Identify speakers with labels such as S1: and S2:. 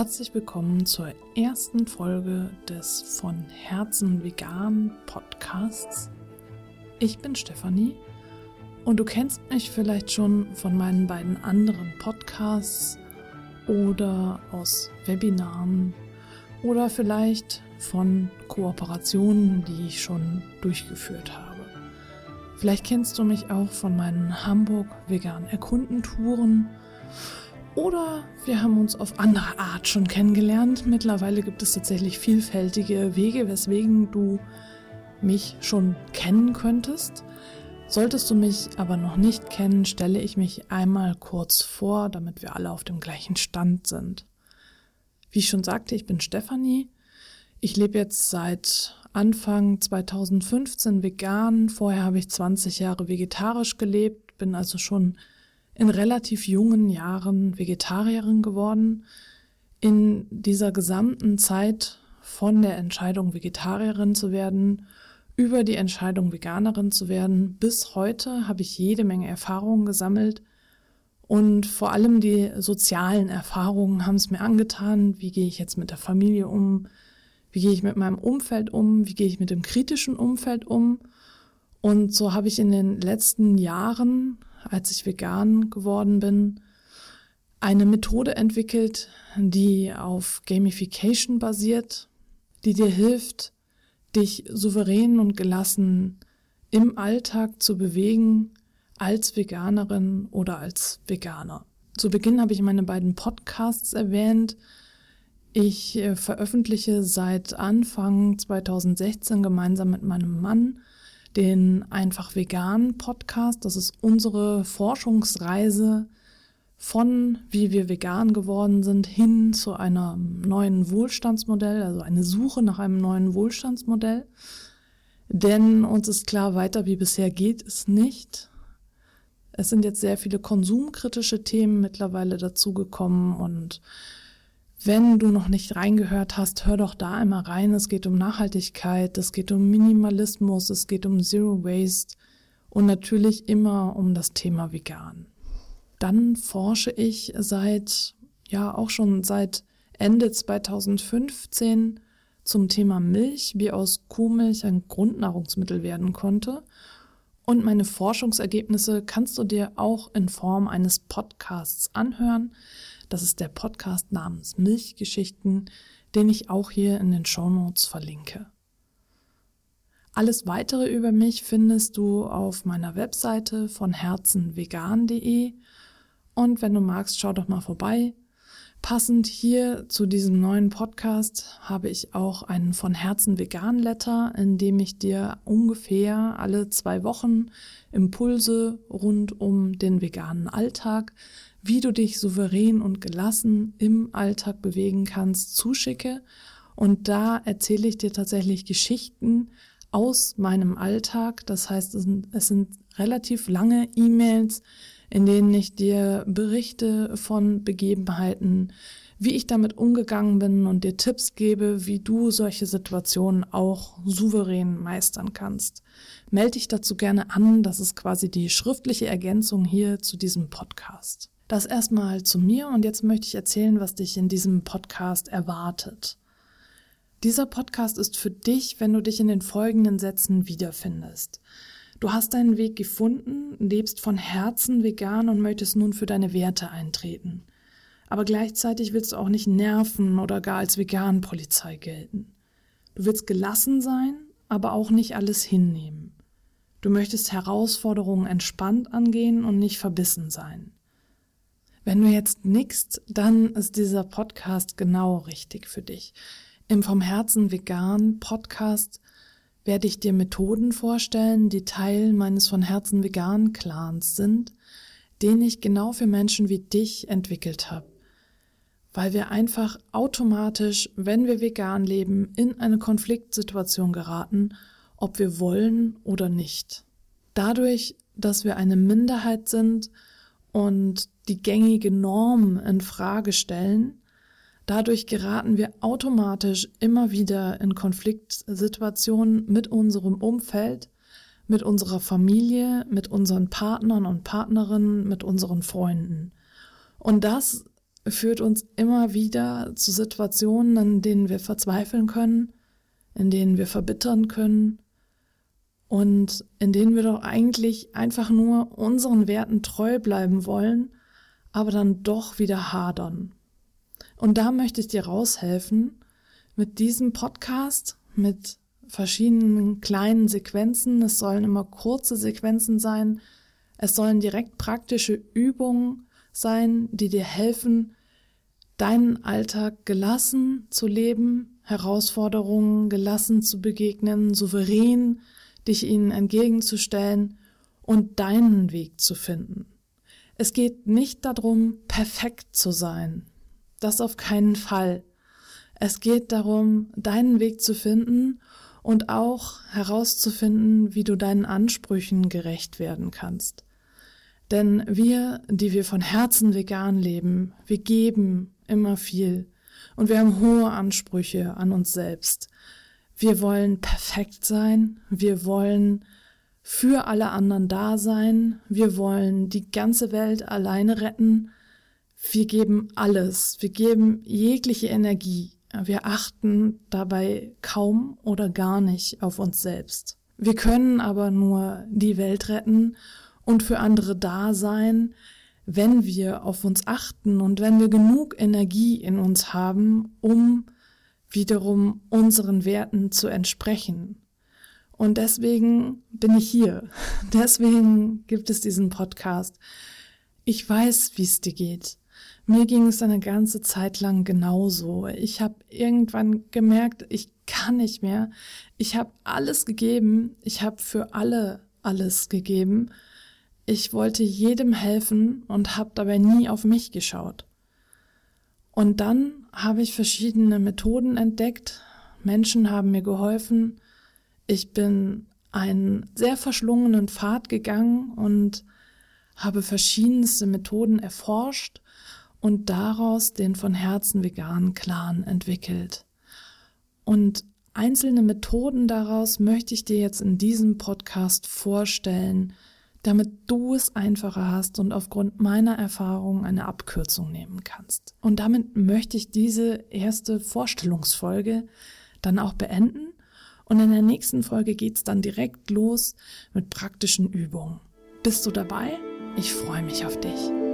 S1: Herzlich willkommen zur ersten Folge des von Herzen vegan Podcasts. Ich bin Stefanie und du kennst mich vielleicht schon von meinen beiden anderen Podcasts oder aus Webinaren oder vielleicht von Kooperationen, die ich schon durchgeführt habe. Vielleicht kennst du mich auch von meinen Hamburg vegan Erkundentouren oder wir haben uns auf andere Art schon kennengelernt. Mittlerweile gibt es tatsächlich vielfältige Wege, weswegen du mich schon kennen könntest. Solltest du mich aber noch nicht kennen, stelle ich mich einmal kurz vor, damit wir alle auf dem gleichen Stand sind. Wie ich schon sagte, ich bin Stefanie. Ich lebe jetzt seit Anfang 2015 vegan. Vorher habe ich 20 Jahre vegetarisch gelebt, bin also schon in relativ jungen Jahren Vegetarierin geworden. In dieser gesamten Zeit von der Entscheidung Vegetarierin zu werden, über die Entscheidung Veganerin zu werden, bis heute habe ich jede Menge Erfahrungen gesammelt und vor allem die sozialen Erfahrungen haben es mir angetan. Wie gehe ich jetzt mit der Familie um? Wie gehe ich mit meinem Umfeld um? Wie gehe ich mit dem kritischen Umfeld um? Und so habe ich in den letzten Jahren, als ich vegan geworden bin, eine Methode entwickelt, die auf Gamification basiert, die dir hilft, dich souverän und gelassen im Alltag zu bewegen als Veganerin oder als Veganer. Zu Beginn habe ich meine beiden Podcasts erwähnt, ich äh, veröffentliche seit Anfang 2016 gemeinsam mit meinem Mann den Einfach Vegan Podcast. Das ist unsere Forschungsreise von wie wir vegan geworden sind hin zu einem neuen Wohlstandsmodell, also eine Suche nach einem neuen Wohlstandsmodell. Denn uns ist klar, weiter wie bisher geht es nicht. Es sind jetzt sehr viele konsumkritische Themen mittlerweile dazugekommen und wenn du noch nicht reingehört hast, hör doch da einmal rein. Es geht um Nachhaltigkeit, es geht um Minimalismus, es geht um Zero Waste und natürlich immer um das Thema Vegan. Dann forsche ich seit, ja auch schon seit Ende 2015 zum Thema Milch, wie aus Kuhmilch ein Grundnahrungsmittel werden konnte. Und meine Forschungsergebnisse kannst du dir auch in Form eines Podcasts anhören. Das ist der Podcast namens Milchgeschichten, den ich auch hier in den Show Notes verlinke. Alles weitere über mich findest du auf meiner Webseite von herzenvegan.de und wenn du magst, schau doch mal vorbei. Passend hier zu diesem neuen Podcast habe ich auch einen von Herzen vegan Letter, in dem ich dir ungefähr alle zwei Wochen Impulse rund um den veganen Alltag wie du dich souverän und gelassen im Alltag bewegen kannst, zuschicke. Und da erzähle ich dir tatsächlich Geschichten aus meinem Alltag. Das heißt, es sind, es sind relativ lange E-Mails, in denen ich dir berichte von Begebenheiten, wie ich damit umgegangen bin und dir Tipps gebe, wie du solche Situationen auch souverän meistern kannst. Melde dich dazu gerne an, das ist quasi die schriftliche Ergänzung hier zu diesem Podcast. Das erstmal zu mir und jetzt möchte ich erzählen, was dich in diesem Podcast erwartet. Dieser Podcast ist für dich, wenn du dich in den folgenden Sätzen wiederfindest. Du hast deinen Weg gefunden, lebst von Herzen vegan und möchtest nun für deine Werte eintreten. Aber gleichzeitig willst du auch nicht nerven oder gar als vegan Polizei gelten. Du willst gelassen sein, aber auch nicht alles hinnehmen. Du möchtest Herausforderungen entspannt angehen und nicht verbissen sein. Wenn du jetzt nickst, dann ist dieser Podcast genau richtig für dich. Im Vom Herzen vegan Podcast werde ich dir Methoden vorstellen, die Teil meines von Herzen vegan Clans sind, den ich genau für Menschen wie dich entwickelt habe. Weil wir einfach automatisch, wenn wir vegan leben, in eine Konfliktsituation geraten, ob wir wollen oder nicht. Dadurch, dass wir eine Minderheit sind, und die gängige Norm in Frage stellen, dadurch geraten wir automatisch immer wieder in Konfliktsituationen mit unserem Umfeld, mit unserer Familie, mit unseren Partnern und Partnerinnen, mit unseren Freunden. Und das führt uns immer wieder zu Situationen, in denen wir verzweifeln können, in denen wir verbittern können und in denen wir doch eigentlich einfach nur unseren Werten treu bleiben wollen, aber dann doch wieder hadern. Und da möchte ich dir raushelfen mit diesem Podcast, mit verschiedenen kleinen Sequenzen. Es sollen immer kurze Sequenzen sein. Es sollen direkt praktische Übungen sein, die dir helfen, deinen Alltag gelassen zu leben, Herausforderungen gelassen zu begegnen, souverän dich ihnen entgegenzustellen und deinen Weg zu finden. Es geht nicht darum, perfekt zu sein. Das auf keinen Fall. Es geht darum, deinen Weg zu finden und auch herauszufinden, wie du deinen Ansprüchen gerecht werden kannst. Denn wir, die wir von Herzen vegan leben, wir geben immer viel und wir haben hohe Ansprüche an uns selbst. Wir wollen perfekt sein, wir wollen für alle anderen da sein, wir wollen die ganze Welt alleine retten, wir geben alles, wir geben jegliche Energie, wir achten dabei kaum oder gar nicht auf uns selbst. Wir können aber nur die Welt retten und für andere da sein, wenn wir auf uns achten und wenn wir genug Energie in uns haben, um wiederum unseren Werten zu entsprechen. Und deswegen bin ich hier. Deswegen gibt es diesen Podcast. Ich weiß, wie es dir geht. Mir ging es eine ganze Zeit lang genauso. Ich habe irgendwann gemerkt, ich kann nicht mehr. Ich habe alles gegeben. Ich habe für alle alles gegeben. Ich wollte jedem helfen und habe dabei nie auf mich geschaut. Und dann habe ich verschiedene Methoden entdeckt. Menschen haben mir geholfen. Ich bin einen sehr verschlungenen Pfad gegangen und habe verschiedenste Methoden erforscht und daraus den von Herzen veganen Clan entwickelt. Und einzelne Methoden daraus möchte ich dir jetzt in diesem Podcast vorstellen, damit du es einfacher hast und aufgrund meiner Erfahrung eine Abkürzung nehmen kannst. Und damit möchte ich diese erste Vorstellungsfolge dann auch beenden. Und in der nächsten Folge geht's dann direkt los mit praktischen Übungen. Bist du dabei? Ich freue mich auf dich.